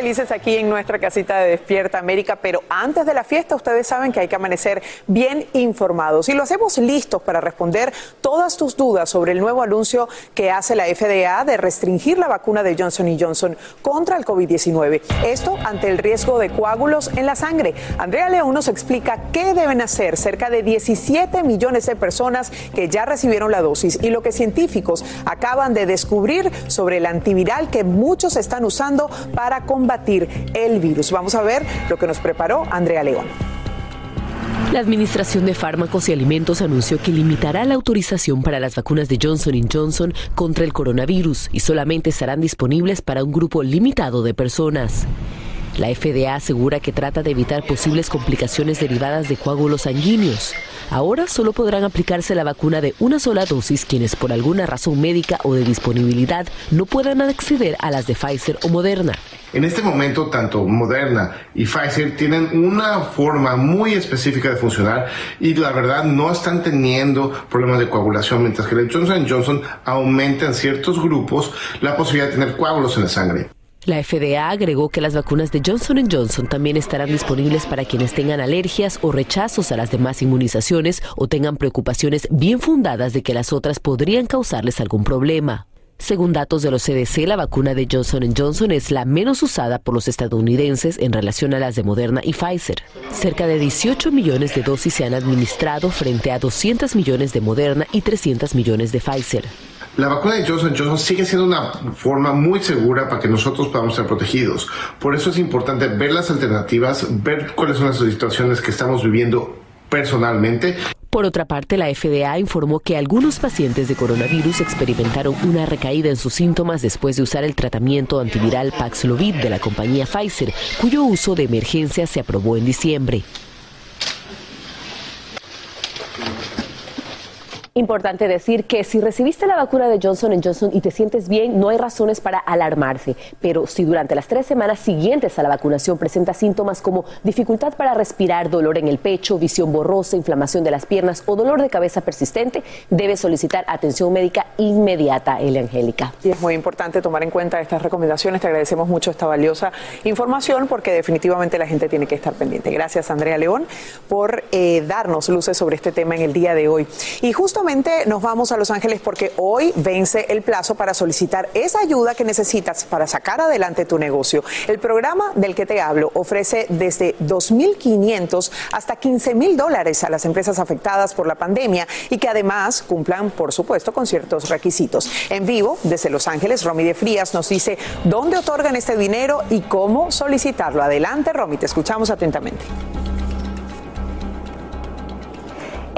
Felices aquí en nuestra casita de Despierta América, pero antes de la fiesta ustedes saben que hay que amanecer bien informados y lo hacemos listos para responder todas tus dudas sobre el nuevo anuncio que hace la FDA de restringir la vacuna de Johnson Johnson contra el COVID-19. Esto ante el riesgo de coágulos en la sangre. Andrea León nos explica qué deben hacer cerca de 17 millones de personas que ya recibieron la dosis y lo que científicos acaban de descubrir sobre el antiviral que muchos están usando para combatir el virus. Vamos a ver lo que nos preparó Andrea León. La Administración de Fármacos y Alimentos anunció que limitará la autorización para las vacunas de Johnson Johnson contra el coronavirus y solamente estarán disponibles para un grupo limitado de personas. La FDA asegura que trata de evitar posibles complicaciones derivadas de coágulos sanguíneos. Ahora solo podrán aplicarse la vacuna de una sola dosis quienes por alguna razón médica o de disponibilidad no puedan acceder a las de Pfizer o Moderna. En este momento, tanto Moderna y Pfizer tienen una forma muy específica de funcionar y la verdad no están teniendo problemas de coagulación, mientras que el Johnson Johnson aumenta en ciertos grupos la posibilidad de tener coágulos en la sangre. La FDA agregó que las vacunas de Johnson Johnson también estarán disponibles para quienes tengan alergias o rechazos a las demás inmunizaciones o tengan preocupaciones bien fundadas de que las otras podrían causarles algún problema. Según datos de los CDC, la vacuna de Johnson Johnson es la menos usada por los estadounidenses en relación a las de Moderna y Pfizer. Cerca de 18 millones de dosis se han administrado frente a 200 millones de Moderna y 300 millones de Pfizer. La vacuna de Johnson Johnson sigue siendo una forma muy segura para que nosotros podamos ser protegidos. Por eso es importante ver las alternativas, ver cuáles son las situaciones que estamos viviendo personalmente. Por otra parte, la FDA informó que algunos pacientes de coronavirus experimentaron una recaída en sus síntomas después de usar el tratamiento antiviral Paxlovid de la compañía Pfizer, cuyo uso de emergencia se aprobó en diciembre. Importante decir que si recibiste la vacuna de Johnson Johnson y te sientes bien, no hay razones para alarmarse. Pero si durante las tres semanas siguientes a la vacunación presentas síntomas como dificultad para respirar, dolor en el pecho, visión borrosa, inflamación de las piernas o dolor de cabeza persistente, debes solicitar atención médica inmediata, Elia Angélica. Y es muy importante tomar en cuenta estas recomendaciones. Te agradecemos mucho esta valiosa información porque definitivamente la gente tiene que estar pendiente. Gracias, Andrea León, por eh, darnos luces sobre este tema en el día de hoy. Y justamente nos vamos a Los Ángeles porque hoy vence el plazo para solicitar esa ayuda que necesitas para sacar adelante tu negocio. El programa del que te hablo ofrece desde 2.500 hasta 15.000 dólares a las empresas afectadas por la pandemia y que además cumplan, por supuesto, con ciertos requisitos. En vivo, desde Los Ángeles, Romy de Frías nos dice dónde otorgan este dinero y cómo solicitarlo. Adelante, Romy, te escuchamos atentamente.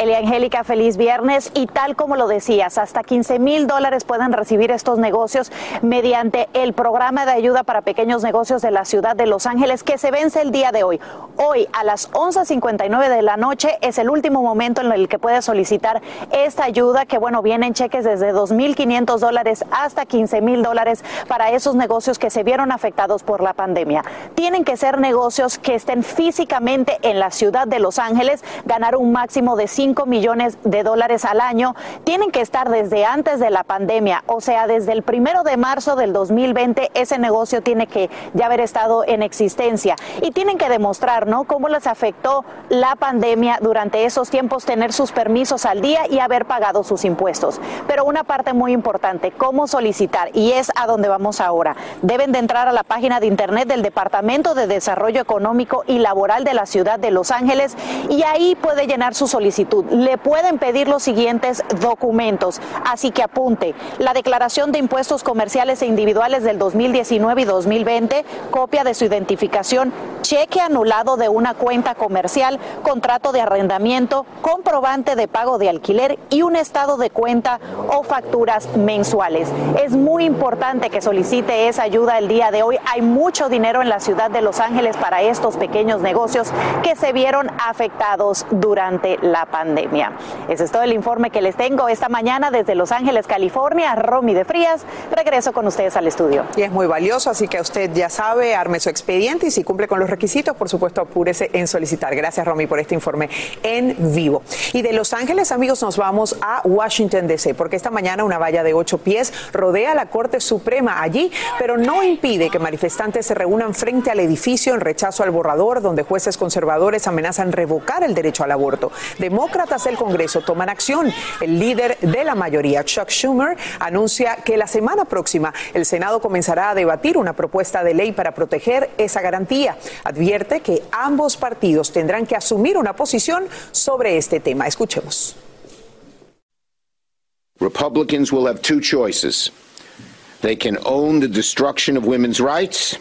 Elia Angélica, feliz viernes. Y tal como lo decías, hasta 15 mil dólares pueden recibir estos negocios mediante el programa de ayuda para pequeños negocios de la ciudad de Los Ángeles que se vence el día de hoy. Hoy a las 11.59 de la noche es el último momento en el que puedes solicitar esta ayuda que, bueno, vienen cheques desde 2.500 dólares hasta 15 mil dólares para esos negocios que se vieron afectados por la pandemia. Tienen que ser negocios que estén físicamente en la ciudad de Los Ángeles, ganar un máximo de 5 millones de dólares al año. Tienen que estar desde antes de la pandemia, o sea, desde el primero de marzo del 2020, ese negocio tiene que ya haber estado en existencia. Y tienen que demostrar, ¿no?, cómo les afectó la pandemia durante esos tiempos, tener sus permisos al día y haber pagado sus impuestos. Pero una parte muy importante, cómo solicitar, y es a donde vamos ahora. Deben de entrar a la página de internet del Departamento de Desarrollo Económico y Laboral de la ciudad de Los Ángeles y ahí puede llenar su solicitud. Le pueden pedir los siguientes documentos, así que apunte la declaración de impuestos comerciales e individuales del 2019 y 2020, copia de su identificación, cheque anulado de una cuenta comercial, contrato de arrendamiento, comprobante de pago de alquiler y un estado de cuenta o facturas mensuales. Es muy importante que solicite esa ayuda el día de hoy. Hay mucho dinero en la ciudad de Los Ángeles para estos pequeños negocios que se vieron afectados durante la pandemia. Ese es todo el informe que les tengo esta mañana desde Los Ángeles, California. Romy de Frías, regreso con ustedes al estudio. Y es muy valioso, así que usted ya sabe, arme su expediente y si cumple con los requisitos, por supuesto, apúrese en solicitar. Gracias, Romy, por este informe en vivo. Y de Los Ángeles, amigos, nos vamos a Washington, D.C., porque esta mañana una valla de ocho pies rodea la Corte Suprema allí, pero no impide que manifestantes se reúnan frente al edificio en rechazo al borrador, donde jueces conservadores amenazan revocar el derecho al aborto. Demócratas del Congreso toman acción. El líder de la mayoría, Chuck Schumer, anuncia que la semana próxima el Senado comenzará a debatir una propuesta de ley para proteger esa garantía. Advierte que ambos partidos tendrán que asumir una posición sobre este tema. Escuchemos. Republicans will have two choices. They can own the destruction of women's rights,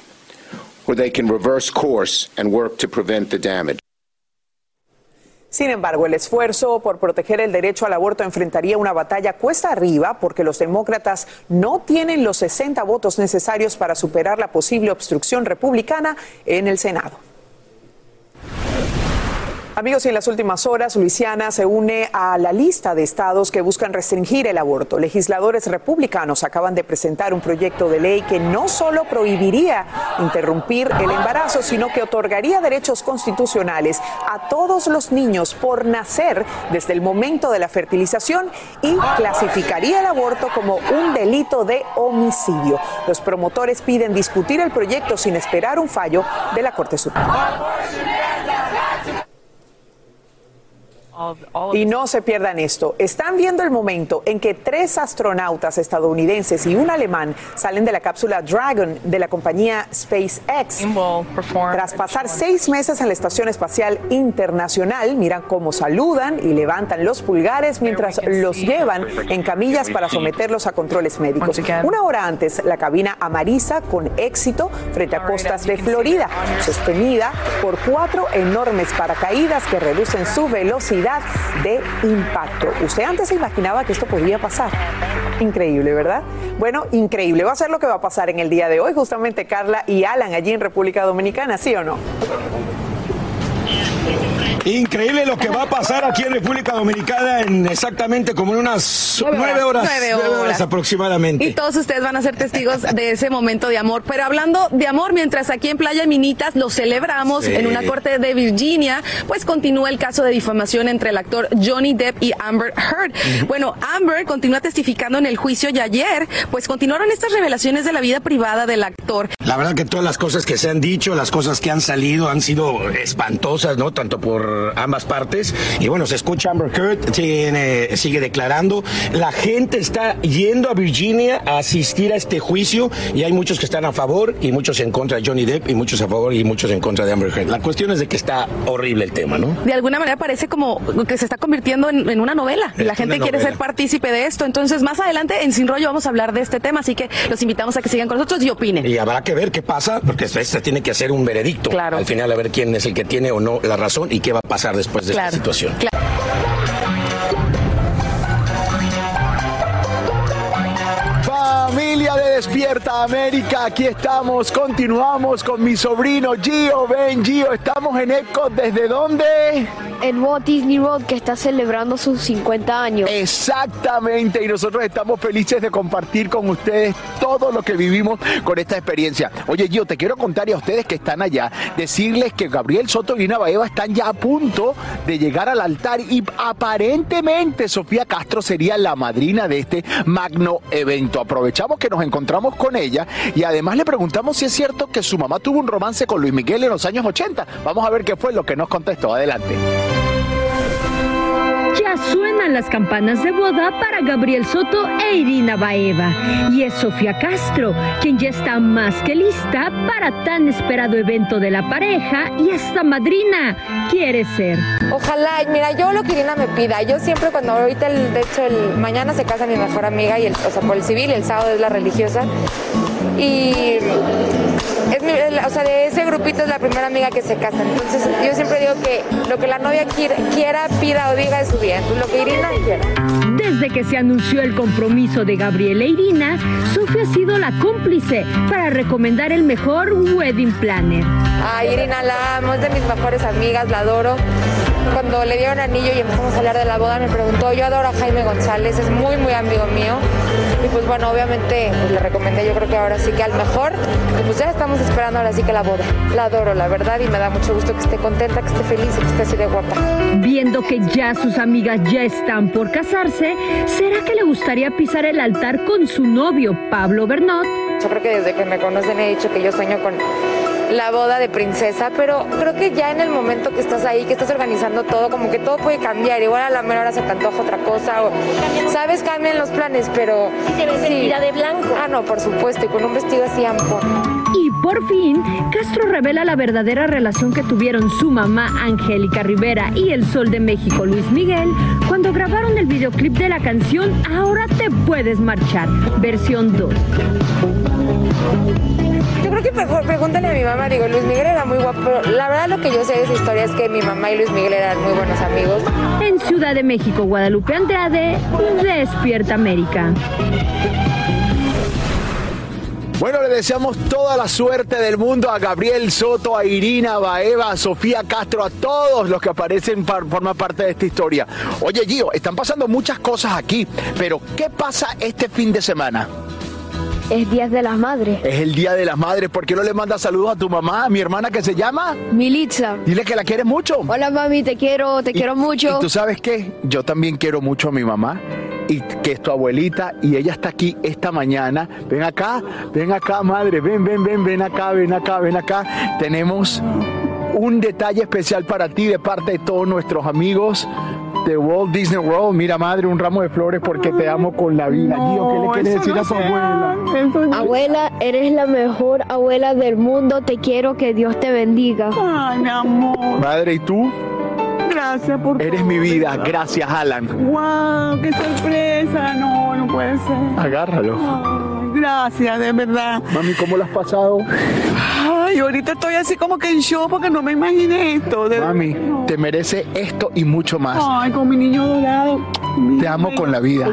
or they can reverse course and work to prevent the damage. Sin embargo, el esfuerzo por proteger el derecho al aborto enfrentaría una batalla cuesta arriba porque los demócratas no tienen los 60 votos necesarios para superar la posible obstrucción republicana en el Senado. Amigos, y en las últimas horas, Luisiana se une a la lista de estados que buscan restringir el aborto. Legisladores republicanos acaban de presentar un proyecto de ley que no solo prohibiría interrumpir el embarazo, sino que otorgaría derechos constitucionales a todos los niños por nacer desde el momento de la fertilización y clasificaría el aborto como un delito de homicidio. Los promotores piden discutir el proyecto sin esperar un fallo de la Corte Suprema. Y no se pierdan esto. Están viendo el momento en que tres astronautas estadounidenses y un alemán salen de la cápsula Dragon de la compañía SpaceX. Tras pasar seis meses en la Estación Espacial Internacional, miran cómo saludan y levantan los pulgares mientras los llevan en camillas para someterlos a controles médicos. Una hora antes, la cabina amariza con éxito frente a costas de Florida, sostenida por cuatro enormes paracaídas que reducen su velocidad de impacto. ¿Usted antes se imaginaba que esto podía pasar? Increíble, ¿verdad? Bueno, increíble. Va a ser lo que va a pasar en el día de hoy, justamente Carla y Alan allí en República Dominicana, ¿sí o no? Increíble lo que va a pasar aquí en República Dominicana en exactamente como en unas nueve, horas, nueve nueve horas aproximadamente. Y todos ustedes van a ser testigos de ese momento de amor. Pero hablando de amor, mientras aquí en Playa Minitas lo celebramos Sí. en una corte de Virginia, pues continúa el caso de difamación entre el actor Johnny Depp y Amber Heard. Bueno, Amber continúa testificando en el juicio y ayer, pues continuaron estas revelaciones de la vida privada del actor. La verdad que todas las cosas que se han dicho, las cosas que han salido han sido espantosas, ¿no? Tanto por ambas partes. Y bueno, se escucha Amber Heard, tiene- sigue declarando. La gente está yendo a Virginia a asistir a este juicio y hay muchos que están a favor y muchos en contra de Johnny Depp y muchos a favor y muchos en contra de Amber Heard. La cuestión es de que está horrible el tema, ¿no? de alguna manera parece como que se está convirtiendo en, en una novela y Es la gente quiere ser partícipe de esto. Entonces, más adelante en Sin Rollo vamos a hablar de este tema, así que los invitamos a que sigan con nosotros y opinen. Y habrá que ver qué pasa, porque este tiene que hacer un veredicto. Al final, a ver quién es el que tiene o no la razón y qué va a pasar después de Claro, esta situación. Despierta América, aquí estamos, continuamos con mi sobrino Gio. Ven, Gio, estamos en Epcot, ¿desde dónde? En Walt Disney World que está celebrando sus 50 años. Exactamente, y nosotros estamos felices de compartir con ustedes todo lo que vivimos con esta experiencia. Oye, Gio, te quiero contar y a ustedes que están allá, decirles que Gabriel Soto y Ina Baeva están ya a punto de llegar al altar y aparentemente Sofía Castro sería la madrina de este magno evento. Aprovechamos que nos encontramos con ella y además le preguntamos si es cierto que su mamá tuvo un romance con Luis Miguel en los años 80. Vamos a ver qué fue lo que nos contestó. Adelante. Ya suenan las campanas de boda para Gabriel Soto e Irina Baeva. Y es Sofía Castro, quien ya está más que lista para tan esperado evento de la pareja y esta madrina quiere ser. Ojalá, mira, yo lo que Irina me pida, yo siempre cuando ahorita, el, de hecho, el, mañana se casa mi mejor amiga, y el, o sea, por el civil, el sábado es la religiosa. Y o sea, de ese grupito es la primera amiga que se casa. Entonces yo siempre digo que lo que la novia quiera, pida o diga es su bien, lo que Irina quiera. Desde que se anunció el compromiso de Gabriela e Irina, Sofía ha sido la cómplice para recomendar el mejor wedding planner. Ay, Irina la amo, es de mis mejores amigas, la adoro. Cuando le dieron anillo y empezamos a hablar de la boda, me preguntó, yo adoro a Jaime González, es muy, muy amigo mío. Y pues bueno, obviamente pues, le recomendé, yo creo que ahora sí que al mejor. Y pues ya estamos esperando ahora sí que la boda. La adoro, la verdad, y me da mucho gusto que esté contenta, que esté feliz y que esté así de guapa. Viendo que ya sus amigas ya están por casarse, ¿será que le gustaría pisar el altar con su novio, Pablo Bernot? Yo creo que desde que me conocen he dicho que yo sueño con la boda de princesa, pero creo que ya en el momento que estás ahí, que estás organizando todo, como que todo puede cambiar. Igual a la menor hora se te antoja otra cosa, o sabes, cambian los planes, pero. ¿Y te ves vestida de blanco? Ah, no, por supuesto, y con un vestido así amplio. Y por fin, Castro revela la verdadera relación que tuvieron su mamá Angélica Rivera y el Sol de México Luis Miguel cuando grabaron el videoclip de la canción Ahora te puedes marchar, versión 2. Yo creo que mejor pregúntale a mi mamá, digo, Luis Miguel era muy guapo, pero la verdad lo que yo sé de esa historia es que mi mamá y Luis Miguel eran muy buenos amigos. En Ciudad de México, Guadalupe Andrade, Despierta América. Bueno, le deseamos toda la suerte del mundo a Gabriel Soto, a Irina Baeva, a Sofía Castro, a todos los que aparecen para formar parte de esta historia. Oye, Gio, están pasando muchas cosas aquí, pero ¿qué pasa este fin de semana? Es Día de las Madres. Es el Día de las Madres. ¿Por qué no le mandas saludos a tu mamá, a mi hermana que se llama? Militza. Dile que la quieres mucho. Hola mami, te quiero, te quiero mucho. ¿Y tú sabes qué? Yo también quiero mucho a mi mamá y que es tu abuelita y ella está aquí esta mañana. Ven acá, ven acá, madre, ven, ven, ven, ven acá, ven acá, ven acá. Tenemos un detalle especial para ti de parte de todos nuestros amigos de Walt Disney World. Mira, madre, un ramo de flores porque te amo con la vida. Gio, ¿qué le quieres decir a tu abuela? Abuela, eres la mejor abuela del mundo. Te quiero, que Dios te bendiga. Ay, mi amor. Madre, ¿y tú? Gracias por Eres mi vida. Gracias, Alan. ¡Wow! ¡Qué sorpresa! No, no puede ser. Agárralo. Ay, gracias, de verdad. Mami, ¿cómo lo has pasado? Ay, ahorita estoy así como que en show porque no me imaginé esto. De Mami, te merece esto y mucho más. Ay, con mi niño dorado. Te amo con la vida.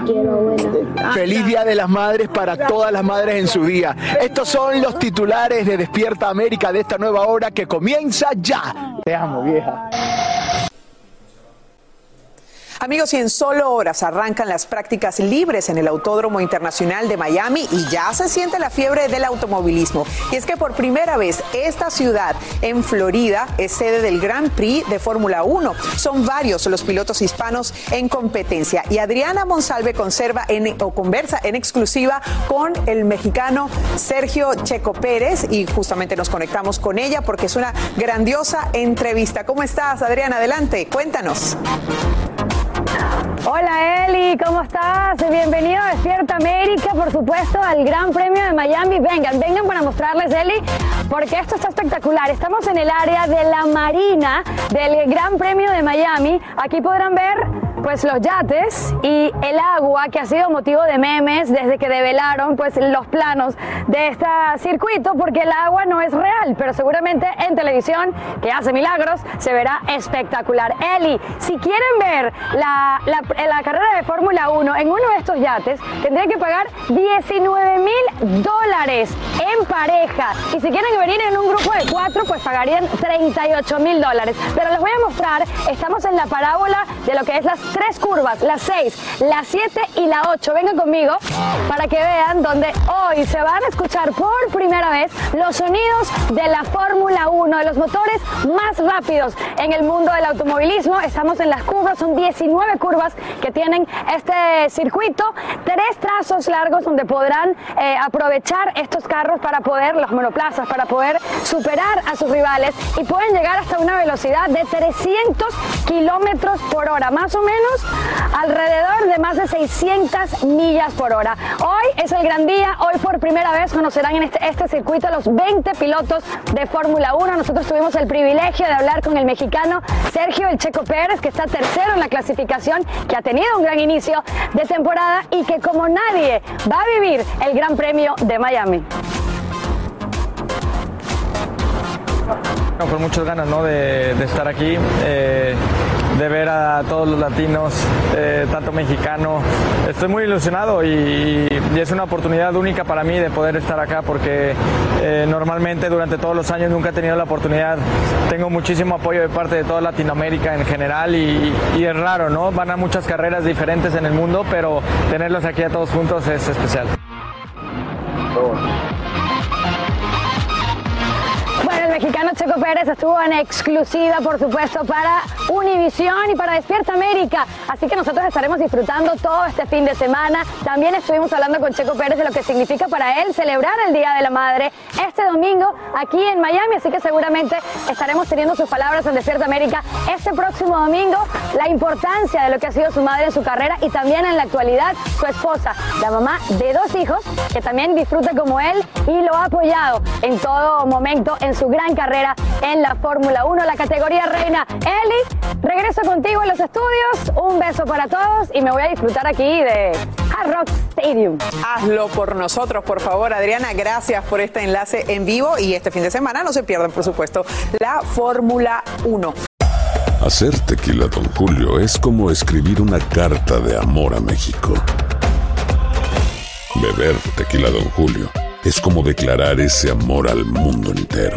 Feliz Día de las Madres para todas las madres en su día. Estos son los titulares de Despierta América de esta nueva hora que comienza ya. Te amo, vieja. Amigos, y en solo horas arrancan las prácticas libres en el Autódromo Internacional de Miami y ya se siente la fiebre del automovilismo. Y es que por primera vez esta ciudad en Florida es sede del Grand Prix de Fórmula 1. Son varios los pilotos hispanos en competencia y Adriana Monsalve conserva en, o conversa en exclusiva con el mexicano Sergio Checo Pérez y justamente nos conectamos con ella porque es una grandiosa entrevista. ¿Cómo estás, Adriana? Adelante, cuéntanos. Hola Eli, ¿cómo estás? Bienvenido a Despierta América, por supuesto, al Gran Premio de Miami. Vengan, vengan para mostrarles, Eli, porque esto está espectacular. Estamos en el área de la Marina del Gran Premio de Miami. Aquí podrán ver pues los yates y el agua que ha sido motivo de memes desde que develaron pues los planos de este circuito porque el agua no es real, pero seguramente en televisión que hace milagros se verá espectacular. Eli, si quieren ver la, la, la carrera de Fórmula 1 en uno de estos yates, tendrían que pagar 19 mil dólares en pareja. Y si quieren venir en un grupo de cuatro, pues pagarían 38 mil dólares. Pero les voy a mostrar, estamos en la parábola de lo que es las tres curvas, las 6, la 7 y la 8. Vengan conmigo para que vean donde hoy se van a escuchar por primera vez los sonidos de la Fórmula 1, de los motores más rápidos en el mundo del automovilismo. Estamos en las curvas, son 19 curvas que tienen este circuito, tres trazos largos donde podrán eh, aprovechar estos carros para poder, los monoplazas, para poder superar a sus rivales y pueden llegar hasta una velocidad de 300 kilómetros por hora, más o menos alrededor de más de 600 millas por hora. Hoy es el gran día, hoy por primera vez conocerán en este, este circuito los 20 pilotos de Fórmula 1. Nosotros tuvimos el privilegio de hablar con el mexicano Sergio El Checo Pérez, que está tercero en la clasificación, que ha tenido un gran inicio de temporada y que como nadie va a vivir el Gran Premio de Miami. con muchas ganas ¿no? de, estar aquí, eh, de ver a todos los latinos, eh, tanto mexicano. Estoy muy ilusionado y, es una oportunidad única para mí de poder estar acá porque eh, normalmente durante todos los años nunca he tenido la oportunidad. Tengo muchísimo apoyo de parte de toda Latinoamérica en general y, es raro, ¿no? Van a muchas carreras diferentes en el mundo, pero tenerlos aquí a todos juntos es especial. Mexicano Checo Pérez estuvo en exclusiva, por supuesto, para Univisión y para Despierta América. Así que nosotros estaremos disfrutando todo este fin de semana. También estuvimos hablando con Checo Pérez de lo que significa para él celebrar el Día de la Madre este domingo aquí en Miami. Así que seguramente estaremos teniendo sus palabras en Despierta América este próximo domingo. La importancia de lo que ha sido su madre en su carrera y también en la actualidad su esposa, la mamá de dos hijos, que también disfruta como él y lo ha apoyado en todo momento en su gran carrera en la Fórmula 1, la categoría reina. Eli, regreso contigo en los estudios. Un beso para todos y me voy a disfrutar aquí de Hard Rock Stadium. Hazlo por nosotros, por favor, Adriana. Gracias por este enlace en vivo y este fin de semana no se pierdan, por supuesto, la Fórmula 1. Hacer tequila, don Julio, es como escribir una carta de amor a México. Beber tequila, don Julio, es como declarar ese amor al mundo entero.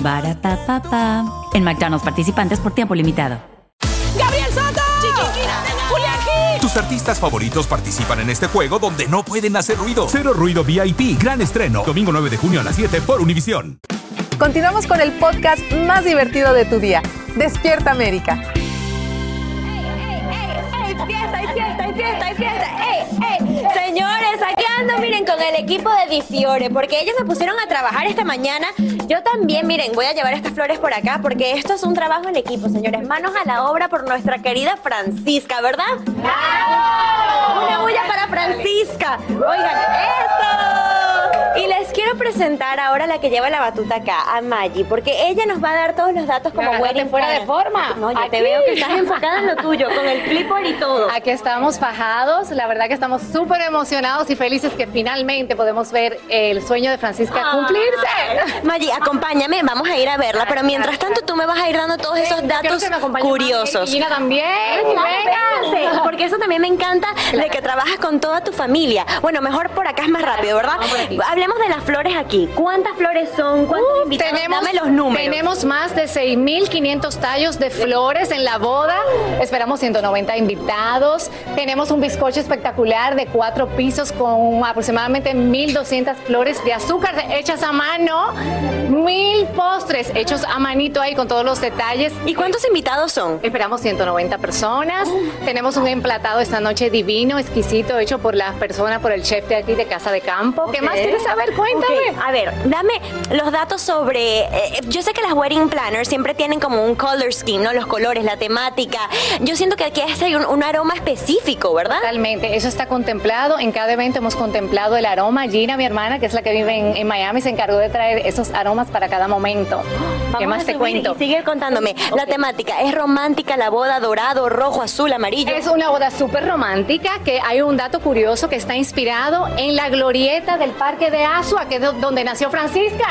Barata En McDonald's participantes por tiempo limitado. ¡Gabriel Soto! ¡Julián Gil! Tus artistas favoritos participan en este juego donde no pueden hacer ruido. Cero Ruido VIP, gran estreno. Domingo 9 de junio a las 7 por Univisión. Continuamos con el podcast más divertido de tu día. Despierta América. ¡Ey, fiesta, hay fiesta, hay fiesta, hay fiesta! ¡Ey, ey! Señores, aquí miren, con el equipo de Difiore, porque ellos me pusieron a trabajar esta mañana. Yo también, miren, voy a llevar estas flores por acá, porque esto es un trabajo en equipo, señores. Manos a la obra por nuestra querida Francisca, ¿verdad? ¡Bravo! Una bulla para Francisca. Oigan, ¡eso! Y les quiero presentar ahora a la que lleva la batuta acá, a Maggie, porque ella nos va a dar todos los datos como Me wedding fuera de forma. No, ya te veo que estás enfocada en lo tuyo, con el clipboard y todo. Aquí estamos fajados, la verdad que estamos súper emocionados y felices que finalmente podemos ver el sueño de Francisca cumplirse. Maggie, acompáñame, vamos a ir a verla, pero mientras tanto tú me vas a ir dando todos esos Yo datos curiosos. Gina también. Ay, porque eso también me encanta de que trabajas con toda tu familia. Bueno, mejor por acá es más rápido, ¿verdad? Hablemos de la flores aquí. ¿Cuántas flores son? ¿Cuántos invitados? Dame los números. Tenemos más de 6.500 tallos de flores en la boda. Esperamos 190 invitados. Tenemos un bizcocho espectacular de cuatro pisos con aproximadamente 1.200 flores de azúcar hechas a mano. Mil postres hechos a manito ahí con todos los detalles. ¿Y cuántos invitados son? Esperamos 190 personas. Tenemos un emplatado esta noche divino, exquisito, hecho por la persona, por el chef de aquí de Casa de Campo. ¿Qué más quieres saber? Cuéntame. Ok, A ver, dame los datos sobre. eh, yo sé que las wedding planners siempre tienen como un color scheme, ¿no? Los colores, la temática. Yo siento que aquí hay un, un aroma específico, ¿verdad? Totalmente, eso está contemplado. En cada evento hemos contemplado el aroma. Gina, mi hermana, que es la que vive en, en Miami, se encargó de traer esos aromas para cada momento. ¿Qué Vamos más a te cuento? Y sigue contándome. La temática es romántica, la boda dorado, rojo, azul, amarillo. Es una boda súper romántica que hay un dato curioso que está inspirado en la glorieta del Parque de Asua, que es do- donde nació Francisca.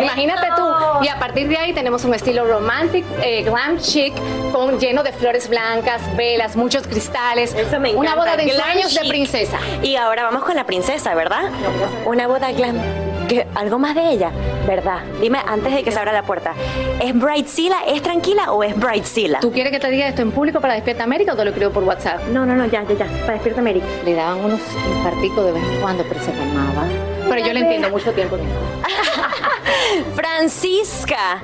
Imagínate tú. Y a partir de ahí tenemos un estilo romantic, eh, glam chic, con, lleno de flores blancas, velas, muchos cristales. Me una encanta, boda de ensueños de princesa. Y ahora vamos con la princesa, ¿verdad? Una boda glam. ¿Algo más de ella? ¿Verdad? Dime antes de que se abra la puerta. ¿Es Brightzilla? ¿Es tranquila o es Brightzilla? ¿Tú quieres que te diga esto en público para Despierta América o te lo escribo por WhatsApp? No, no, no, ya, ya, ya. Para Despierta América. Le daban unos infarticos de vez en cuando, pero se calmaba. Pero yo le entiendo mucho tiempo. Francisca.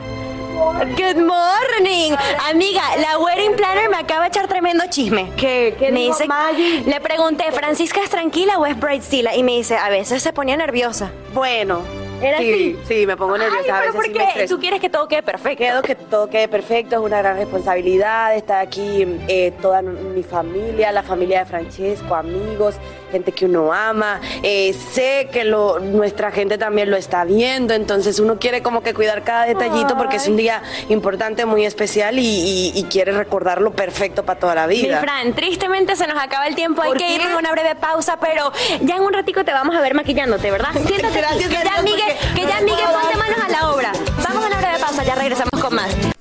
Good morning. Amiga, la wedding planner me acaba de echar tremendo chisme. ¿Qué? ¿Qué me dijo dice, Maggie? Le pregunté, ¿Francisca es tranquila o es Brightzilla? Y me dice, a veces se ponía nerviosa. Bueno. ¿Era sí, así? sí, me pongo nerviosa. Ay, a pero veces ¿por sí qué? estreso. Tú quieres que todo quede perfecto. Quiero que todo quede perfecto, es una gran responsabilidad. Está aquí eh, toda mi familia, la familia de Francesco, amigos, gente que uno ama. Eh, sé que lo, nuestra gente también lo está viendo, entonces uno quiere como que cuidar cada detallito porque es un día importante, muy especial y, y- y quiere recordarlo perfecto para toda la Mi vida. Fran, tristemente se nos acaba el tiempo, hay ¿Por que qué? ir a una breve pausa, pero ya en un ratico te vamos a ver maquillándote, ¿verdad? Siéntate Gracias que ya Miguel, que ya Miguel ponte manos a la obra. Vamos a una breve pausa, ya regresamos con más.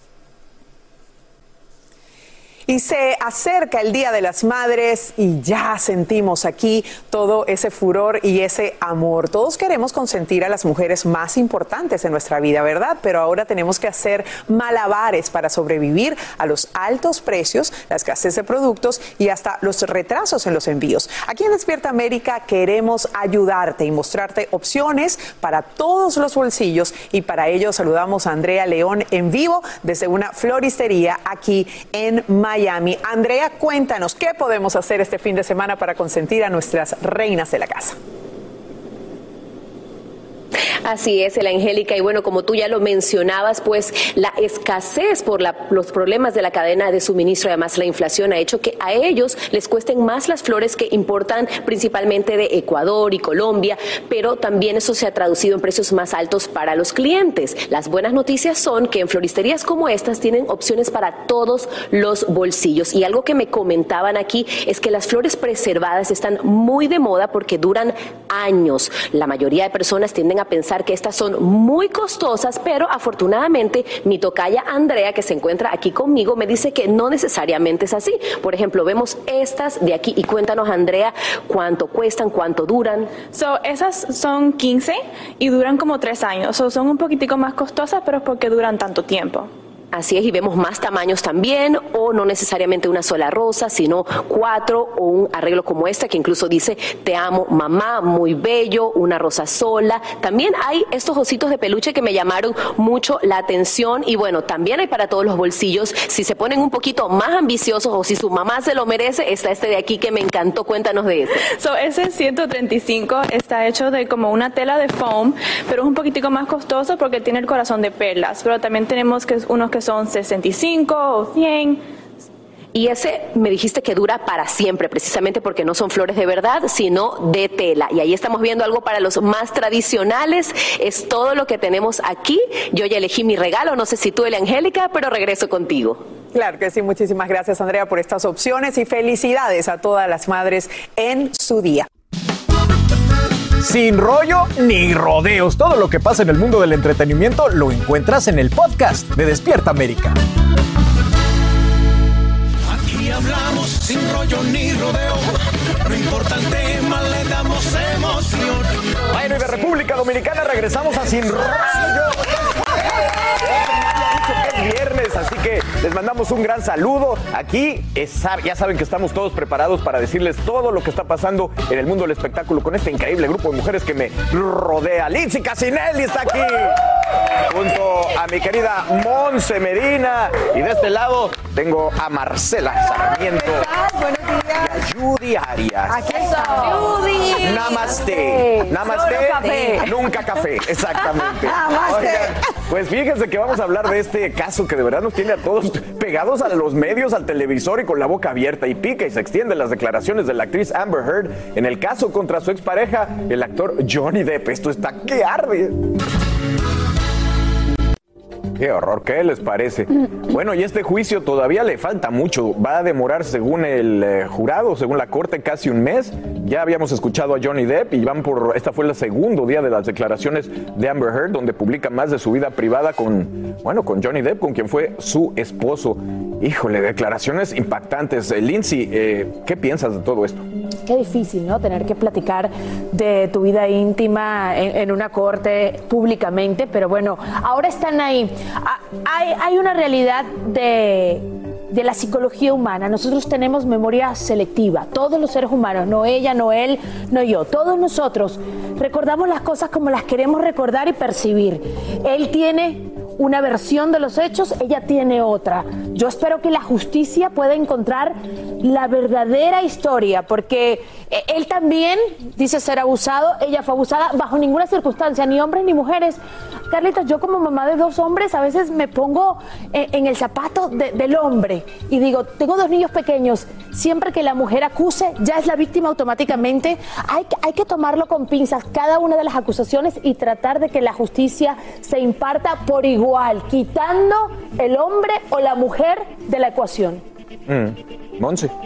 Y se acerca el Día de las Madres y ya sentimos aquí todo ese furor y ese amor. Todos queremos consentir a las mujeres más importantes en nuestra vida, ¿verdad? Pero ahora tenemos que hacer malabares para sobrevivir a los altos precios, la escasez de productos y hasta los retrasos en los envíos. Aquí en Despierta América queremos ayudarte y mostrarte opciones para todos los bolsillos y para ello saludamos a Andrea León en vivo desde una floristería aquí en Miami. Andrea, cuéntanos, ¿qué podemos hacer este fin de semana para consentir a nuestras reinas de la casa? Así es, el Angélica. Y bueno, como tú ya lo mencionabas, pues la escasez por los problemas de la cadena de suministro, además la inflación, ha hecho que a ellos les cuesten más las flores que importan principalmente de Ecuador y Colombia, pero también eso se ha traducido en precios más altos para los clientes. Las buenas noticias son que en floristerías como estas tienen opciones para todos los bolsillos. Y algo que me comentaban aquí es que las flores preservadas están muy de moda porque duran años. La mayoría de personas tienden a pensar que estas son muy costosas, pero afortunadamente mi tocaya Andrea, que se encuentra aquí conmigo, me dice que no necesariamente es así. Por ejemplo, vemos estas de aquí y cuéntanos, Andrea, cuánto cuestan, cuánto duran. So, esas son 15 y duran como 3 años. So, son un poquitico más costosas, pero es porque duran tanto tiempo. Así es, y vemos más tamaños también, o no necesariamente una sola rosa, sino cuatro, o un arreglo como este que incluso dice Te amo, mamá, muy bello, una rosa sola. También hay estos ositos de peluche que me llamaron mucho la atención, y bueno, también hay para todos los bolsillos. Si se ponen un poquito más ambiciosos o si su mamá se lo merece, está este de aquí que me encantó. Cuéntanos de ese. So, ese 135 está hecho de como una tela de foam, pero es un poquitico más costoso porque tiene el corazón de perlas. Pero también tenemos que, unos que son 65 o 100. Y ese me dijiste que dura para siempre, precisamente porque no son flores de verdad, sino de tela. Y ahí estamos viendo algo para los más tradicionales. Es todo lo que tenemos aquí. Yo ya elegí mi regalo, no sé si tú, Elia Angélica, pero regreso contigo. Claro que sí, muchísimas gracias Andrea por estas opciones y felicidades a todas las madres en su día. Sin rollo ni rodeos, todo lo que pasa en el mundo del entretenimiento lo encuentras en el podcast de Despierta América. Aquí hablamos sin rollo ni rodeo. No importa el tema, le damos emoción. Bueno, y de República Dominicana regresamos a Sin Rollo. Les mandamos un gran saludo. Aquí es- ya saben que estamos todos preparados para decirles todo lo que está pasando en el mundo del espectáculo con este increíble grupo de mujeres que me rodea. Lindsay Casinelli está aquí. Junto a mi querida Monse Medina. Y de este lado tengo a Marcela Sarmiento. Buenos días. Judy Arias. Aquí está. Judy. Namaste. Namaste. Café. Nunca café. Exactamente. Namaste. Oigan, pues fíjense que vamos a hablar de este caso que de verdad nos tiene a todos pegados a los medios, al televisor y con la boca abierta y pica y se extienden las declaraciones de la actriz Amber Heard en el caso contra su expareja, el actor Johnny Depp. Esto está que arde. Qué horror, ¿qué les parece? Bueno, y este juicio todavía le falta mucho. Va a demorar, según el eh, jurado, según la corte, casi un mes. Ya habíamos escuchado a Johnny Depp y van por. Esta fue el segundo día de las declaraciones de Amber Heard, donde publica más de su vida privada con, bueno, con Johnny Depp, con quien fue su esposo. Híjole, declaraciones impactantes. Eh, Lindsay, eh, ¿qué piensas de todo esto? Qué difícil, ¿no? Tener que platicar de tu vida íntima en, una corte públicamente, pero bueno, ahora están ahí. Ah, Hay, hay una realidad de, de la psicología humana. Nosotros tenemos memoria selectiva, todos los seres humanos, no ella, no él, no yo, todos nosotros recordamos las cosas como las queremos recordar y percibir. Él tiene una versión de los hechos, ella tiene otra. Yo espero que la justicia pueda encontrar la verdadera historia, porque eh, él también dice ser abusado, ella fue abusada bajo ninguna circunstancia, ni hombres ni mujeres. Carlitos, yo como mamá de dos hombres a veces me pongo eh, en el zapato de- del hombre y digo, tengo dos niños pequeños, siempre que la mujer acuse, ya es la víctima automáticamente. Hay hay que tomarlo con pinzas, cada una de las acusaciones y tratar de que la justicia se imparta por igual, quitando el hombre o la mujer de la ecuación. Mm.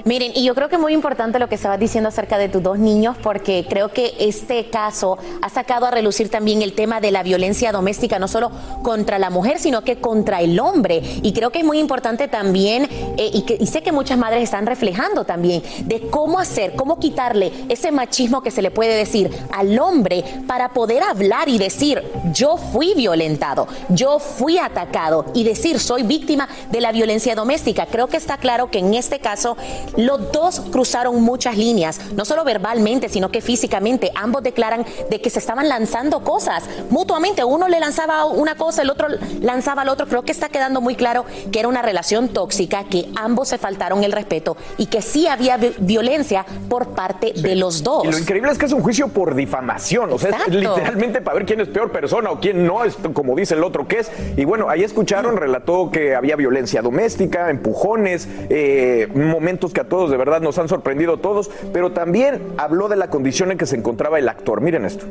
Miren, y yo creo que muy importante lo que estabas diciendo acerca de tus dos niños, porque creo que este caso ha sacado a relucir también el tema de la violencia doméstica, no solo contra la mujer, sino que contra el hombre. Y creo que es muy importante también, eh, y, y sé que muchas madres están reflejando también, de cómo hacer, cómo quitarle ese machismo que se le puede decir al hombre para poder hablar y decir, yo fui violentado, yo fui atacado, y decir, soy víctima de la violencia doméstica. Creo que está claro que en este caso los dos cruzaron muchas líneas, no solo verbalmente, sino que físicamente. Ambos declaran de que se estaban lanzando cosas mutuamente. Uno le lanzaba una cosa, el otro lanzaba al otro. Creo que está quedando muy claro que era una relación tóxica, que ambos se faltaron el respeto y que sí había vi- violencia por parte de los dos. Y lo increíble es que es un juicio por difamación, o sea, es literalmente para ver quién es peor persona o quién no es, como dice el otro que es. Y bueno, ahí escucharon, relató que había violencia doméstica, empujones, eh, momentos que a todos de verdad nos han sorprendido a todos, pero también habló de la condición en que se encontraba el actor. Miren esto.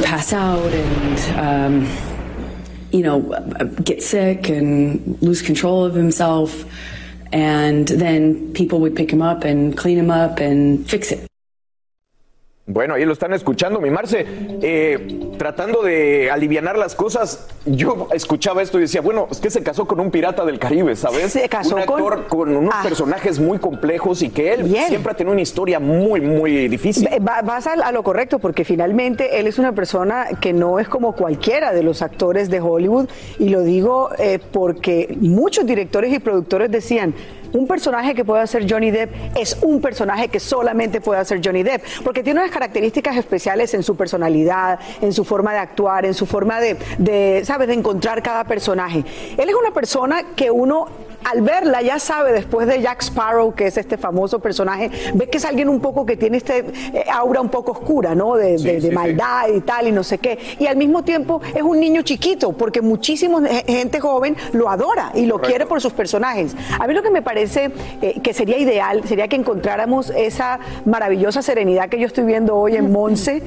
pass out and um, you know get sick and lose control of himself and then people would pick him up and clean him up and fix it Bueno, ahí lo están escuchando, mi Marce. Eh, tratando de alivianar las cosas, yo escuchaba esto y decía, bueno, es que se casó con un pirata del Caribe, ¿sabes? Se casó un actor con, unos Ah. personajes muy complejos y que él Bien. siempre ha tenido una historia muy, muy difícil. Va- Vas a, a lo correcto, porque finalmente él es una persona que no es como cualquiera de los actores de Hollywood, y lo digo eh, porque muchos directores y productores decían, un personaje que puede hacer Johnny Depp es un personaje que solamente puede hacer Johnny Depp, porque tiene unas características especiales en su personalidad, en su forma de actuar, en su forma de, de ¿sabes?, de encontrar cada personaje. Él es una persona que uno al verla ya sabe después de Jack Sparrow, que es este famoso personaje, ve que es alguien un poco que tiene este eh, aura un poco oscura, ¿no? De, de- de maldad y tal y no sé qué. Y al mismo tiempo es un niño chiquito, porque muchísima gente joven lo adora y lo quiere por sus personajes. A mí lo que me parece eh, que sería ideal sería que encontráramos esa maravillosa serenidad que yo estoy viendo hoy en Monse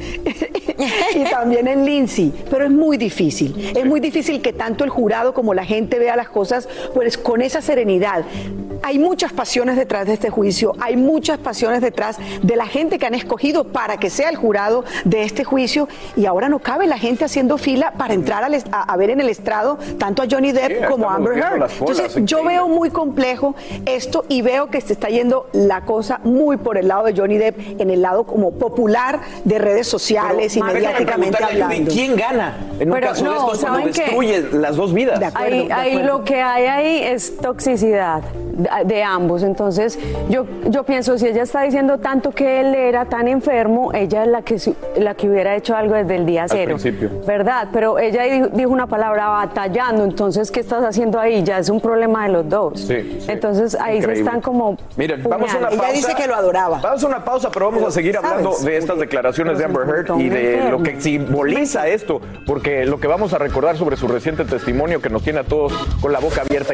y también en Lindsay, pero es muy difícil. Es muy difícil que tanto el jurado como la gente vea las cosas pues con esa serenidad. Hay muchas pasiones detrás de este juicio, hay muchas pasiones detrás de la gente que han escogido para que sea el jurado de este juicio y ahora no cabe la gente haciendo fila para entrar al a, a ver en el estrado tanto a Johnny Depp Sí, como a Amber Heard. Entonces yo veo muy complejo esto y veo que se está yendo la cosa muy por el lado de Johnny Depp, en el lado como popular de redes sociales y Pero, déjame mediáticamente hablando. ¿Quién gana en un Pero caso de no, estos cuando destruye las dos vidas? ahí, ahí lo que hay ahí es toxicidad de, ambos. Entonces, yo, yo pienso, si ella está diciendo tanto que él era tan enfermo, ella es la que, la que hubiera hecho algo desde el día Al cero. principio. ¿Verdad? Pero ella dijo, dijo una palabra batallando, entonces, ¿qué estás haciendo ahí? Ya es un problema de los dos. Sí, sí. Entonces, ahí Increíble. se están como... Miren, vamos a una pausa. Vamos a una pausa, pero vamos a seguir hablando ¿sabes? de estas declaraciones de Amber Heard y de lo que simboliza esto, porque lo que vamos a recordar sobre su reciente testimonio que nos tiene a todos con la boca abierta.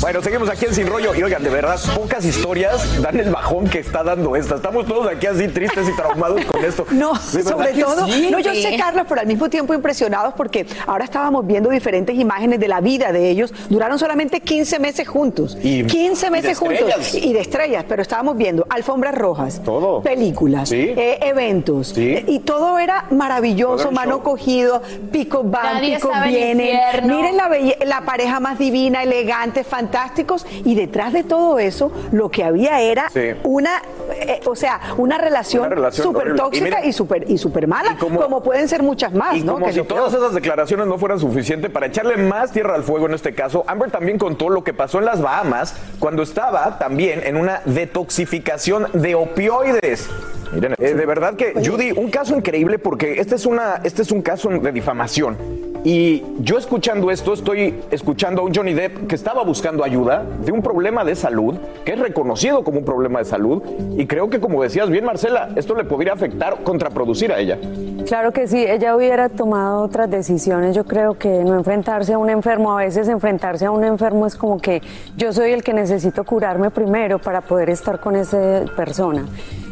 Bueno, seguimos aquí en Sin Rollo y oigan, de verdad, pocas historias dan el bajón que está dando esta. Estamos todos aquí así tristes y traumados con esto. No, sobre todo, sí. no, yo sé, Carlos, pero al mismo tiempo impresionados porque ahora estábamos viendo diferentes imágenes de la vida de ellos. Duraron solamente 15 meses juntos. Y- 15 y de meses juntos. estrellas. Y de estrellas, pero estábamos viendo alfombras rojas, Todo. películas, Sí. eh, eventos. Sí. Eh, y todo era maravilloso, Todo era un mano cogido, pico van, Nadie pico vienen. Miren la, la pareja más divina, elegante, fantásticos. Y detrás de todo eso, lo que había era Sí. una, eh, o sea, una relación súper tóxica y súper y súper mala, como- como, pueden ser muchas más, Y ¿no? como Que si todas esas declaraciones no fueran suficientes para echarle más tierra al fuego en este caso, Amber también contó lo que pasó en las Bahamas cuando estaba también en una detoxificación de opioides. Miren, eh, de verdad que, Judy, un caso increíble porque este es, una, este es un caso de difamación. Y yo escuchando esto, estoy escuchando a un Johnny Depp que estaba buscando ayuda de un problema de salud, que es reconocido como un problema de salud. Y creo que, como decías bien, Marcela, esto le podría afectar, contraproducir a ella. Claro que sí, ella hubiera tomado otras decisiones. Yo creo que no enfrentarse a un enfermo, a veces enfrentarse a un enfermo es como que yo soy el que necesito curarme primero para poder estar con esa persona.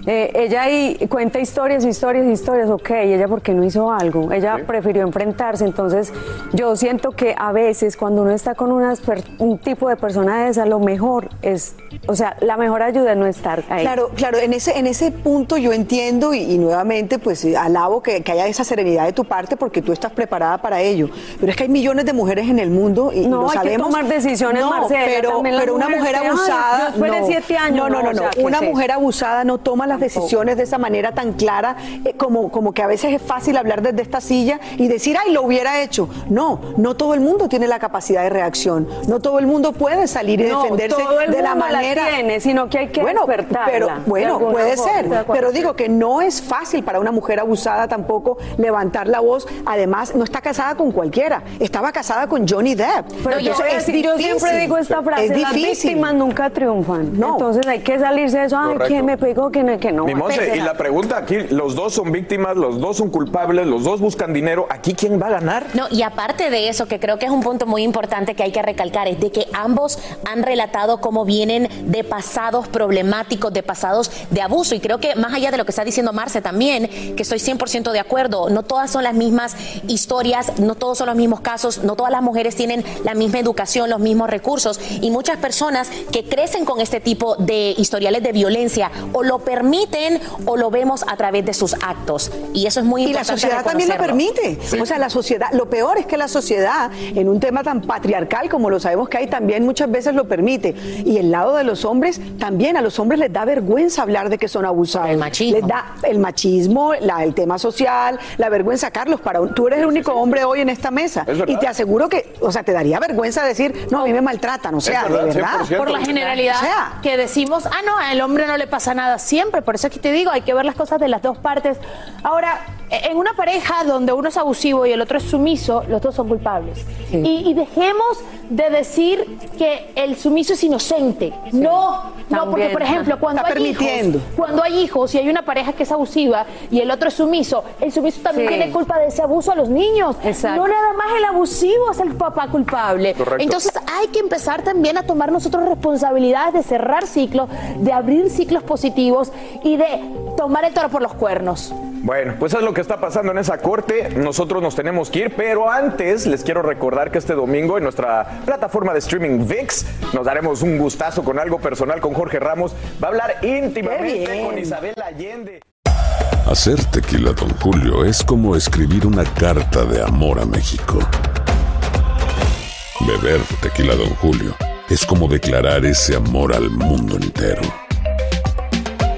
Eh, ella ahí cuenta historias, historias, historias, ok, ella porque no hizo algo, ella prefirió enfrentarse, entonces yo siento que a veces cuando uno está con unas un tipo de persona de esa, lo mejor es, o sea, la mejor ayuda es no estar ahí. Claro, claro, en ese, en ese punto yo entiendo y, y nuevamente pues alabo que, que haya esa serenidad de tu parte porque tú estás preparada para ello. Pero es que hay millones de mujeres en el mundo y, y No, lo hay que sabemos. tomar decisiones, no, Marcela, pero, pero una mujer que, ay, abusada. yo esperé no, siete años, No, no, no, no, o no. sea, ¿qué una mujer abusada no toma las decisiones de esa manera tan clara eh, como, como que a veces es fácil hablar desde esta silla y decir, ay, lo hubiera hecho. No, no todo el mundo tiene la capacidad de reacción. No todo el mundo puede salir y No, defenderse todo el de la mundo la manera. tiene, sino que hay que bueno, despertarla, pero bueno, puede forma. ser. Pero digo que no es fácil para una mujer abusada tampoco levantar la voz. Además, no está casada con cualquiera. Estaba casada con Johnny Depp. Pero yo, Entonces, a es decir, yo difícil. siempre digo esta frase, Es las difícil. víctimas nunca triunfan. Entonces hay que salirse de eso, ay, Correcto. que me pegó, que no, que no. Mi Monse, y la pregunta aquí, los dos son víctimas, los dos son culpables, los dos buscan dinero, ¿aquí quién va a ganar? No, y aparte de eso, que creo que es un punto muy importante que hay que recalcar, es de que ambos han relatado cómo vienen de pasados problemáticos, de pasados de abuso. Y creo que más allá de lo que está diciendo Marce también, que estoy 100% de acuerdo, no todas son las mismas historias, no todos son los mismos casos, no todas las mujeres tienen la misma educación, los mismos recursos. Y muchas personas que crecen con este tipo de historiales de violencia o lo permiten o lo vemos a través de sus actos. Y eso es muy Y la importante. sociedad también lo permite. O sea, la sociedad, lo peor es que la sociedad, en un tema tan patriarcal como lo sabemos que hay, también muchas veces lo permite. Y el lado de los hombres, también a los hombres les da vergüenza hablar de que son abusados. El machismo. Les da el machismo, la- el tema social, la vergüenza. Carlos, para un- tú eres el único hombre hoy en esta mesa. Es. Y te aseguro que, o sea, te daría vergüenza decir, no, a mí me maltratan. O sea, de verdad. Por la generalidad O sea, que decimos, ah, no, al hombre no le pasa nada siempre. Por eso es que te digo, hay que ver las cosas de las dos partes. Ahora, en una pareja donde uno es abusivo y el otro es sumiso, los dos son culpables. Y, y dejemos de decir que el sumiso es inocente. No, no, porque por ejemplo, cuando Está hay permitiendo. hijos, cuando hay hijos y hay una pareja que es abusiva y el otro es sumiso, el sumiso también Sí. tiene culpa de ese abuso a los niños. Exacto. No nada más el abusivo es el papá culpable. Correcto. Entonces hay que empezar también a tomar nosotros responsabilidades de cerrar ciclos, de abrir ciclos positivos y de tomar el toro por los cuernos. Bueno, pues es lo que está pasando en esa corte. Nosotros nos tenemos que ir, pero antes les quiero recordar que este domingo en nuestra plataforma de streaming VIX nos daremos un gustazo con algo personal con Jorge Ramos. Va a hablar íntimamente con Isabel Allende. Hacer tequila, Don Julio, es como escribir una carta de amor a México. Beber tequila, Don Julio, es como declarar ese amor al mundo entero.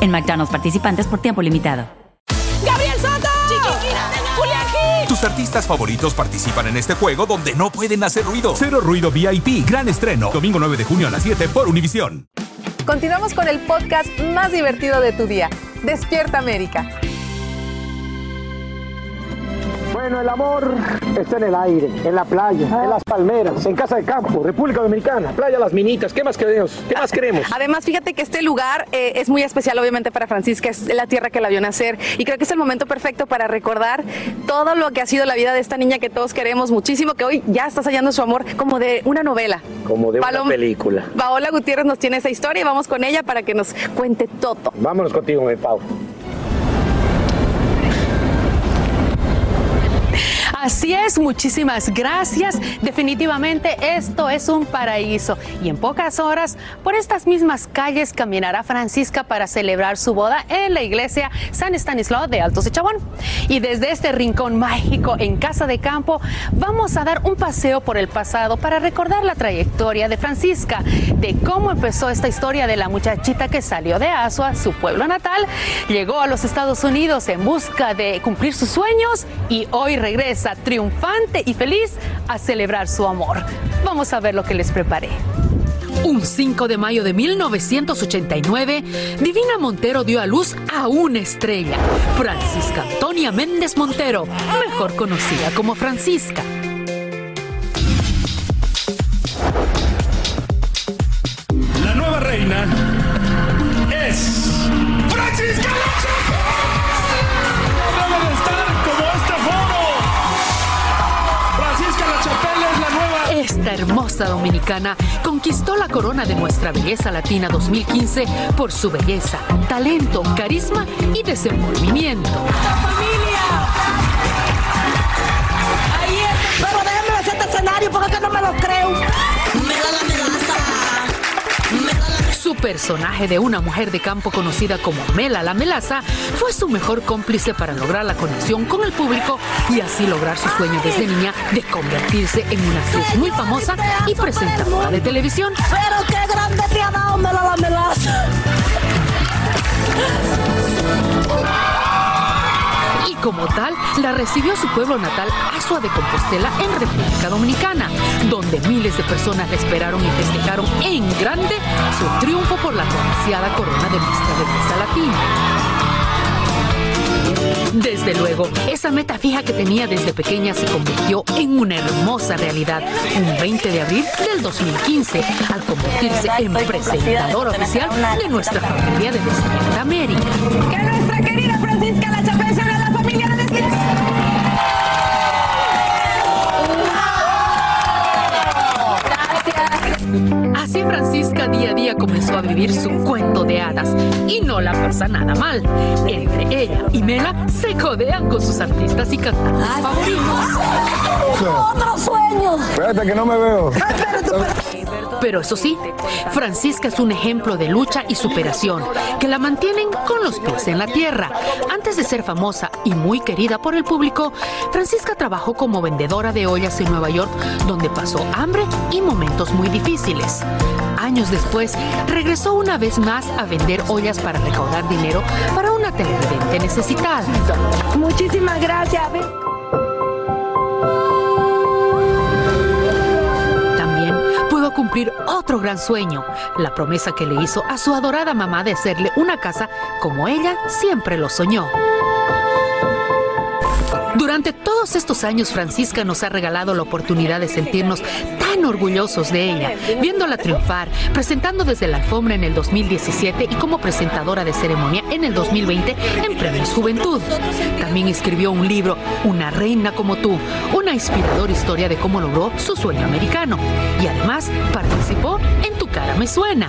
En McDonald's participantes por tiempo limitado. ¡Gabriel Soto! ¡Julián Gil! Tus artistas favoritos participan en este juego donde no pueden hacer ruido. Cero Ruido VIP, gran estreno. Domingo 9 de junio a las 7 por Univisión. Continuamos con el podcast más divertido de tu día. Despierta América. Bueno, el amor está en el aire, en la playa, en las palmeras, en casa de campo, República Dominicana, playa Las Minitas. ¿Qué más queremos? ¿Qué más queremos? Además, fíjate que este lugar eh, es muy especial, obviamente, para Francisca. Es la tierra que la vio nacer. Y creo que es el momento perfecto para recordar todo lo que ha sido la vida de esta niña que todos queremos muchísimo, que hoy ya estás hallando su amor como de una novela. Como de una película. Paola Gutiérrez nos tiene esa historia y vamos con ella para que nos cuente todo. Vámonos contigo, mi Pau. Así es, muchísimas gracias. Definitivamente esto es un paraíso. Y en pocas horas, por estas mismas calles caminará Francisca para celebrar su boda en la iglesia San Estanislao de Altos de Chabón. Y desde este rincón mágico en Casa de Campo, vamos a dar un paseo por el pasado para recordar la trayectoria de Francisca, de cómo empezó esta historia de la muchachita que salió de Asua, su pueblo natal, llegó a los Estados Unidos en busca de cumplir sus sueños y hoy regresa triunfante y feliz a celebrar su amor. Vamos a ver lo que les preparé. Un 5 de mayo de 1989, Divina Montero dio a luz a una estrella, Francisca Antonia Méndez Montero, mejor conocida como Francisca. Hermosa dominicana conquistó la corona de nuestra belleza latina 2015 por su belleza, talento, carisma y desenvolvimiento. Ahí es. Pero déjenme ver este escenario porque no me lo creo. Personaje de una mujer de campo conocida como Mela la Melaza fue su mejor cómplice para lograr la conexión con el público y así lograr su sueño desde niña de convertirse en una actriz muy famosa y presentadora de televisión. Pero qué grande como tal, la recibió su pueblo natal, Asua de Compostela, en República Dominicana, donde miles de personas la esperaron y festejaron en grande su triunfo por la codiciada corona de nuestra belleza latina. Desde luego, esa meta fija que tenía desde pequeña se convirtió en una hermosa realidad un 20 de abril del 2015 al convertirse en presentadora oficial de nuestra familia de Despierta América. Que nuestra querida Francisca La de Así Francisca día a día comenzó a vivir su cuento de hadas y no la pasa nada mal. Entre ella y Mela se codean con sus artistas y cantantes favoritos. Otro sueño. Espérate que no me veo. Pero eso sí, Francisca es un ejemplo de lucha y superación que la mantienen con los pies en la tierra. Antes de ser famosa y muy querida por el público, Francisca trabajó como vendedora de ollas en Nueva York, donde pasó hambre y momentos muy difíciles. Años después, regresó una vez más a vender ollas para recaudar dinero para una televidente necesitada. Muchísimas gracias. Cumplir otro gran sueño, la promesa que le hizo a su adorada mamá de hacerle una casa como ella siempre lo soñó. Durante todos estos años, Francisca nos ha regalado la oportunidad de sentirnos tan orgullosos de ella, viéndola triunfar, presentando desde la alfombra en el 2017 y como presentadora de ceremonia en el 2020 en Premios Juventud. También escribió un libro, Una reina como tú, una inspiradora historia de cómo logró su sueño americano. Y además participó en Tu cara me suena.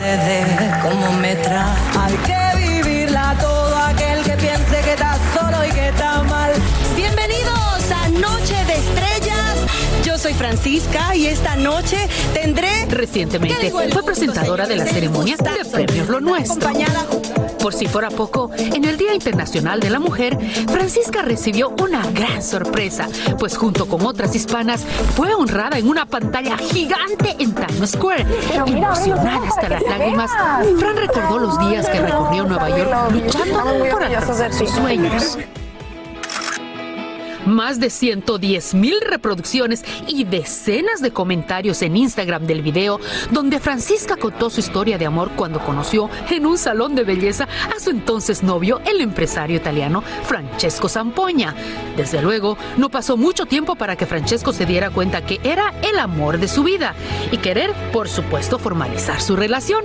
Hay que vivirla todo aquel que piense que está solo y que está mal. Bienvenidos a Noche de Estrellas. Yo soy Francisca y esta noche tendré. Recientemente fue presentadora de la ceremonia de Premios Lo Nuestro. Por si fuera poco, en el Día Internacional de la Mujer, Francisca recibió una gran sorpresa, pues junto con otras hispanas fue honrada en una pantalla gigante en Times Square. Emocionada hasta las lágrimas, Fran recordó los días que recorrió Nueva York luchando por alcanzar sus sueños. Más de 110 mil reproducciones y decenas de comentarios en Instagram del video donde Francisca contó su historia de amor cuando conoció en un salón de belleza a su entonces novio, el empresario italiano Francesco Zampoña. Desde luego, no pasó mucho tiempo para que Francesco se diera cuenta que era el amor de su vida y querer, por supuesto, formalizar su relación.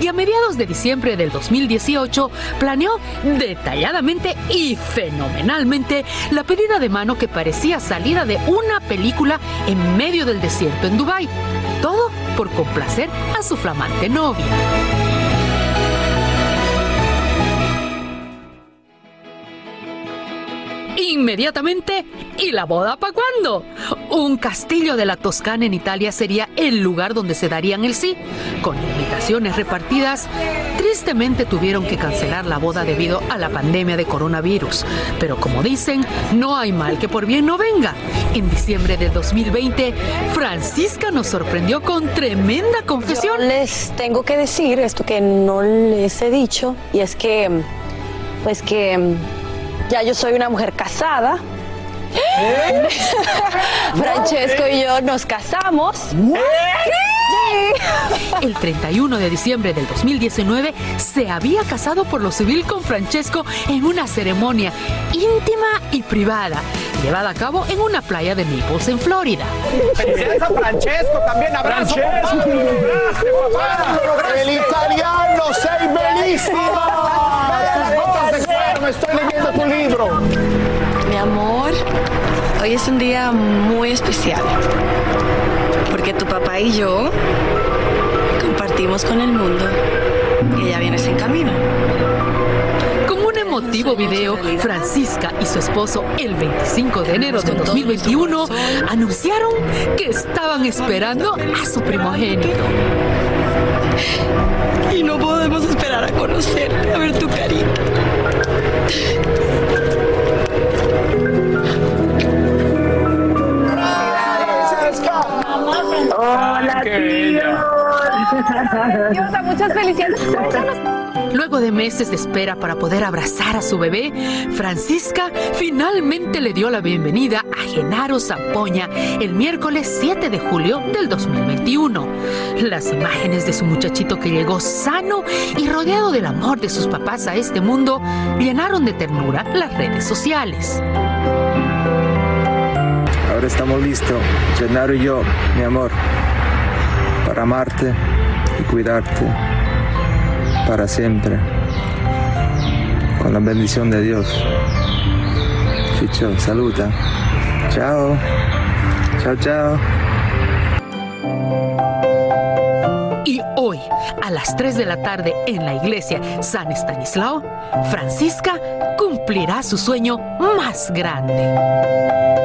Y a mediados de diciembre del 2018 planeó detalladamente y fenomenalmente la pedida de mano que parecía salida de una película en medio del desierto en Dubái. Todo por complacer a su flamante novia. Inmediatamente, ¿y la boda para cuándo? Un castillo de la Toscana en Italia sería el lugar donde se darían el sí. Con invitaciones repartidas, tristemente tuvieron que cancelar la boda debido a la pandemia de coronavirus. Pero como dicen, no hay mal que por bien no venga. En diciembre de 2020, Francisca nos sorprendió con tremenda confesión. Yo les tengo que decir esto que no les he dicho y es que pues que ya yo soy una mujer casada. Francesco y yo nos casamos. El 31 de diciembre del 2019 se había casado por lo civil con Francesco en una ceremonia íntima y privada, llevada a cabo en una playa de Naples, en Florida. Felicidades a Francesco también, abrazo. Francesco, compadre. lo lograste, papá. El italiano, sei bellissimo. Tus botas de cuero, me estoy leyendo tu libro. Hoy es un día muy especial. Porque tu papá y yo compartimos con el mundo que ya vienes en camino. Con un emotivo video, Francisca y su esposo el 25 de enero de 2021 anunciaron que estaban esperando a su primogénito. Y no podemos esperar a conocerte, a ver tu carita. Muchas felicidades. Luego de meses de espera para poder abrazar a su bebé, Francisca finalmente le dio la bienvenida a Genaro Zampoña el miércoles 7 de julio del 2021. Las imágenes de su muchachito que llegó sano y rodeado del amor de sus papás a este mundo llenaron de ternura las redes sociales. Ahora estamos listos, Gennaro y yo, mi amor, para amarte y cuidarte para siempre, con la bendición de Dios. Chicho, saluda. Chao. Chao, chao. Y hoy, a las 3 de la tarde en la iglesia San Estanislao, Francisca cumplirá su sueño más grande.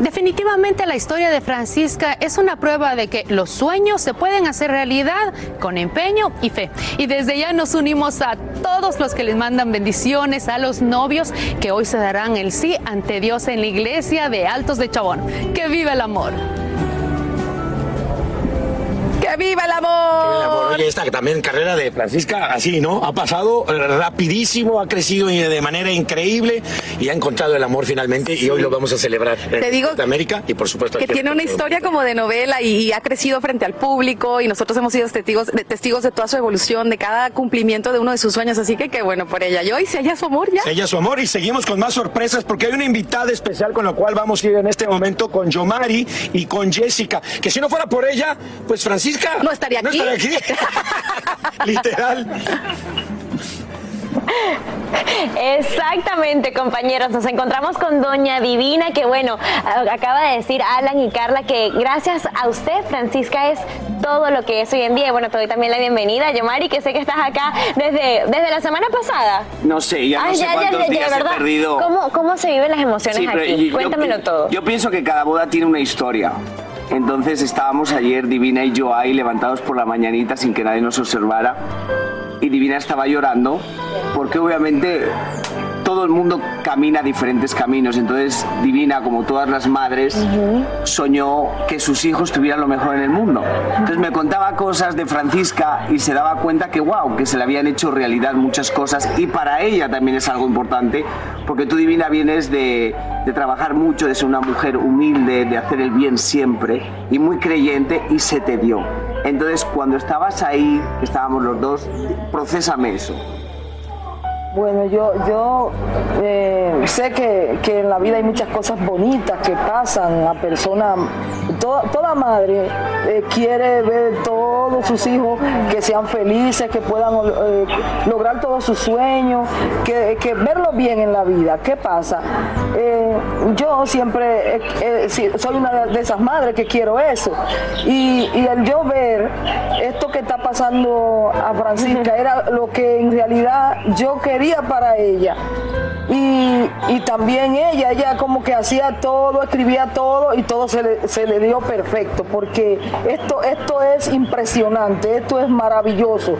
Definitivamente la historia de Francisca es una prueba de que los sueños se pueden hacer realidad con empeño y fe. Y desde ya nos unimos a todos los que les mandan bendiciones, a los novios que hoy se darán el sí ante Dios en la iglesia de Altos de Chabón. Que viva el amor. Que ¡Viva el amor! El amor. Oye, esta también carrera de Francisca, así, ¿no? Ha pasado rapidísimo, ha crecido de manera increíble y ha encontrado el amor finalmente y hoy lo vamos a celebrar Te digo en América y por supuesto que en tiene una historia como de novela y, y ha crecido frente al público y nosotros hemos sido testigos de, testigos de toda su evolución, de cada cumplimiento de uno de sus sueños, así que qué bueno por ella. Y hoy se halla su amor ya. Ella su amor y seguimos con más sorpresas porque hay una invitada especial con la cual vamos a ir en este momento con Yomari y con Jessica, que si no fuera por ella, pues Francisca no estaría aquí. No estaría aquí. Literal. Exactamente, compañeros. Nos encontramos con Doña Divina, que bueno, acaba de decir Alan y Carla que gracias a usted, Francisca, es todo lo que es hoy en día. Y bueno, te doy también la bienvenida, Yomari, que sé que estás acá desde, desde la semana pasada. No sé, ya no Ay, sé ya, ya, cuántos ya, días ¿verdad? he perdido. ¿Cómo, ¿Cómo se viven las emociones Sí, aquí? yo- Cuéntamelo yo, todo. Yo pienso que cada boda tiene una historia. Entonces estábamos ayer, Divina y yo ahí levantados por la mañanita sin que nadie nos observara. Y Divina estaba llorando porque obviamente todo el mundo camina diferentes caminos. Entonces Divina, como todas las madres, soñó que sus hijos tuvieran lo mejor en el mundo. Entonces me contaba cosas de Francisca y se daba cuenta que, wow, que se le habían hecho realidad muchas cosas y para ella también es algo importante, porque tú, Divina, vienes de, de trabajar mucho, de ser una mujer humilde, de hacer el bien siempre y muy creyente y se te dio. Entonces, cuando estabas ahí, estábamos los dos, procésame eso. Bueno, yo, yo eh, sé que, que en la vida hay muchas cosas bonitas que pasan a personas. Toda, toda madre eh, quiere ver todos sus hijos que sean felices, que puedan eh, lograr todos sus sueños, que, que verlos bien en la vida. ¿Qué pasa? Eh, yo siempre soy una de esas madres que quiero eso. Y, y el yo ver esto que está pasando a Francisca era lo que en realidad yo quería para ella. Y, y también ella, ella como que hacía todo, escribía todo y todo se le, se le dio perfecto, porque esto, esto es impresionante, esto es maravilloso.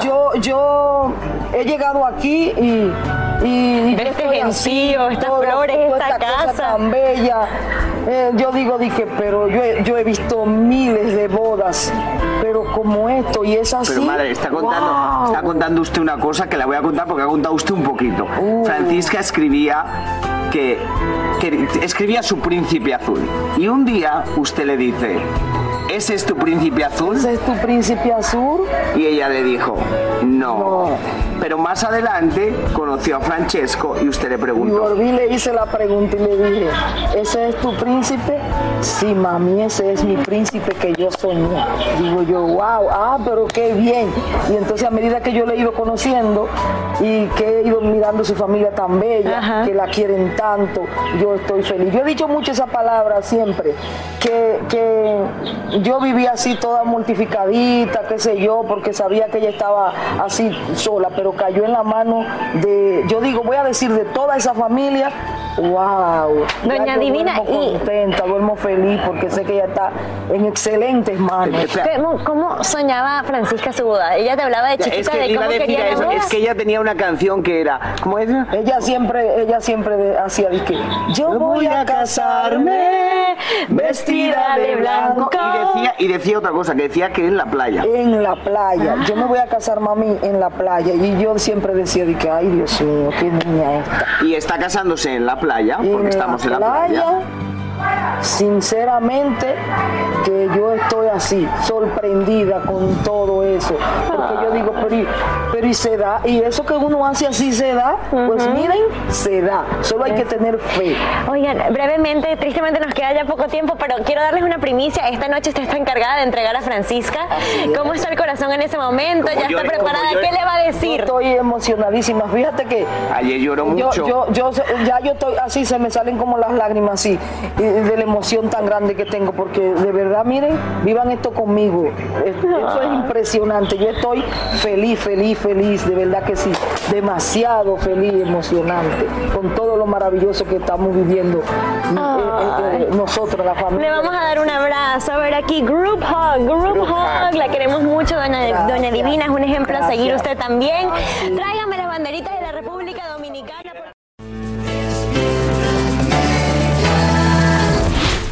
Yo, yo he llegado aquí y, y este gentío, estas todo- flores, esta cosa casa. tan bella. Eh, yo digo, dije, pero yo he, yo he visto miles de bodas, pero como esto, y es así. Pero madre, está contando, ¡Wow! está contando usted una cosa que la voy a contar porque ha contado usted un poquito. Francisca escribía que, que escribía su príncipe azul. Y un día usted le dice, ¿ese es tu príncipe azul? ¿Ese es tu príncipe azul? Y ella le dijo, no. Pero más adelante conoció a Francesco y usted le Y preguntó. volví, le hice la pregunta y le dije, ¿ese es tu príncipe? Sí, mami, ese es mi príncipe que yo soñé. Digo yo, wow, ah, pero qué bien. Y entonces a medida que yo le he ido conociendo y que he ido mirando su familia tan bella, que la quieren tanto, yo estoy feliz. Yo he dicho mucho esa palabra siempre, que, que yo vivía así toda mortificadita, qué sé yo, porque sabía que ella estaba así sola, pero cayó en la mano de, yo digo, voy a decir de toda esa familia, wow. Ya Doña yo Divina, duermo y- contenta, duermo feliz porque sé que ella está en excelentes manos. ¿Cómo, cómo soñaba Francisca su boda? Ella te hablaba de Es chiquita que de le iba a cómo decir quería la eso, es que ella tenía una canción que era, ¿cómo es? Ella siempre, ella siempre hacía de que yo voy a casarme vestida de blanco. Y decía, y decía otra cosa, que decía que en la playa. En la playa. Yo me voy a casar, mami, en la playa. Y yo siempre decía de que, ay, Dios mío, qué niña esta. Y está casándose en la playa, porque estamos en la playa. Sinceramente que yo estoy así, sorprendida con todo eso. Porque yo digo, pero y, pero y se da, y eso que uno hace así se da, pues miren, se da. Solo hay que tener fe. Oigan, brevemente, tristemente nos queda ya poco tiempo, pero quiero darles una primicia. Esta noche usted está encargada de entregar a Francisca. ¿Cómo está el corazón en ese momento? Como ¿Ya está preparada? ¿Qué le va a decir? Yo estoy emocionadísima. Fíjate que Ayer lloró yo, mucho. yo, yo, ya yo estoy así, se me salen como las lágrimas así, y de la emoción tan grande que tengo, porque de verdad, miren, vivan esto conmigo. Es- Eso es impresionante. Yo estoy feliz, feliz, feliz, de verdad que sí. Demasiado feliz, emocionante, con todo lo maravilloso que estamos viviendo eh, eh, eh, nosotros, la familia. Le vamos a dar un abrazo. A ver aquí, Group Hug, Group, Hug. La queremos mucho, doña, doña Divina. Es un ejemplo a seguir usted también. Tráigame